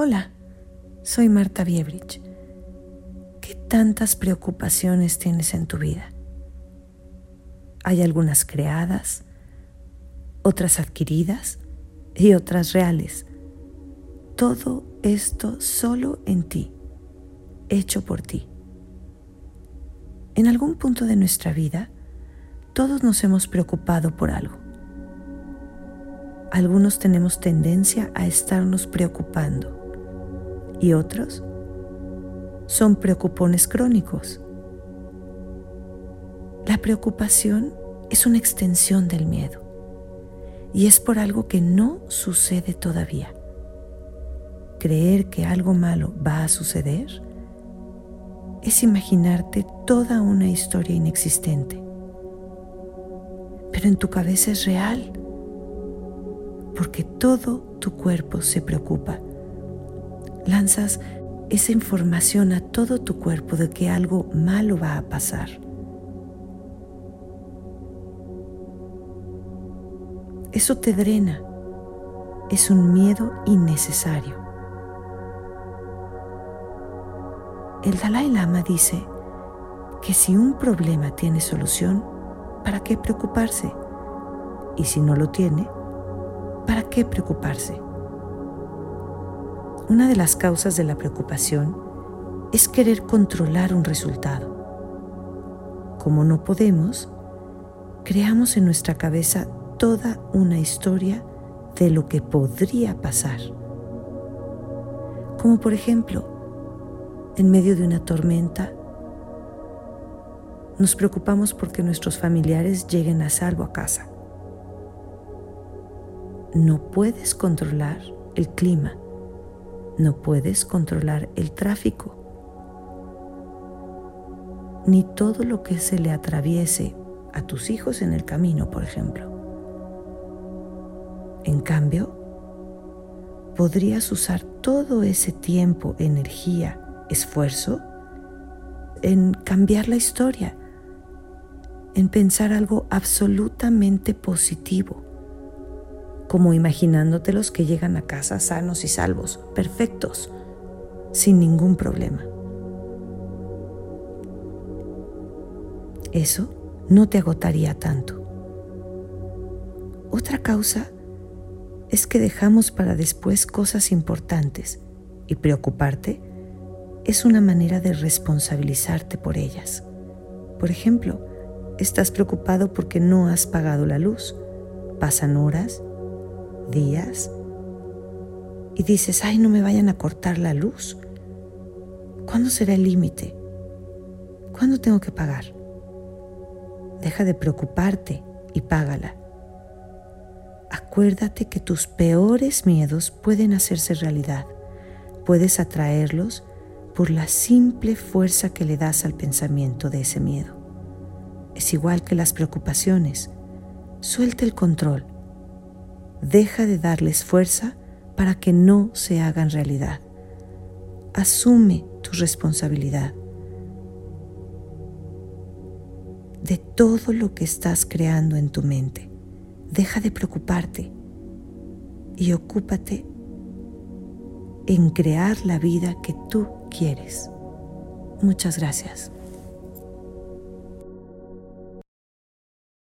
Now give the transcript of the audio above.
Hola, soy Marta Biebrich. ¿Qué tantas preocupaciones tienes en tu vida? Hay algunas creadas, otras adquiridas y otras reales. Todo esto solo en ti, hecho por ti. En algún punto de nuestra vida, todos nos hemos preocupado por algo. Algunos tenemos tendencia a estarnos preocupando y otros son preocupones crónicos. La preocupación es una extensión del miedo y es por algo que no sucede todavía. Creer que algo malo va a suceder es imaginarte toda una historia inexistente. Pero en tu cabeza es real, porque todo tu cuerpo se preocupa lanzas esa información a todo tu cuerpo de que algo malo va a pasar. Eso te drena. Es un miedo innecesario. El Dalai Lama dice que si un problema tiene solución, ¿para qué preocuparse? Y si no lo tiene, ¿para qué preocuparse? Una de las causas de la preocupación es querer controlar un resultado. Como no podemos, creamos en nuestra cabeza toda una historia de lo que podría pasar. Como por ejemplo, en medio de una tormenta, nos preocupamos porque nuestros familiares lleguen a salvo a casa. No puedes controlar el clima no puedes controlar el tráfico, ni todo lo que se le atraviese a tus hijos en el camino, por ejemplo. En cambio, podrías usar todo ese tiempo, energía, esfuerzo en cambiar la historia, en pensar algo absolutamente positivo como imaginándote que llegan a casa sanos y salvos, perfectos, sin ningún problema. Eso no te agotaría tanto. Otra causa es que dejamos para después cosas importantes y preocuparte es una manera de responsabilizarte por ellas. Por ejemplo, estás preocupado porque no has pagado la luz. Pasan horas días y dices, ay, no me vayan a cortar la luz. ¿Cuándo será el límite? ¿Cuándo tengo que pagar? Deja de preocuparte y págala. Acuérdate que tus peores miedos pueden hacerse realidad. Puedes atraerlos por la simple fuerza que le das al pensamiento de ese miedo. Es igual que las preocupaciones. Suelta el control Deja de darles fuerza para que no se hagan realidad. Asume tu responsabilidad de todo lo que estás creando en tu mente. Deja de preocuparte y ocúpate en crear la vida que tú quieres. Muchas gracias.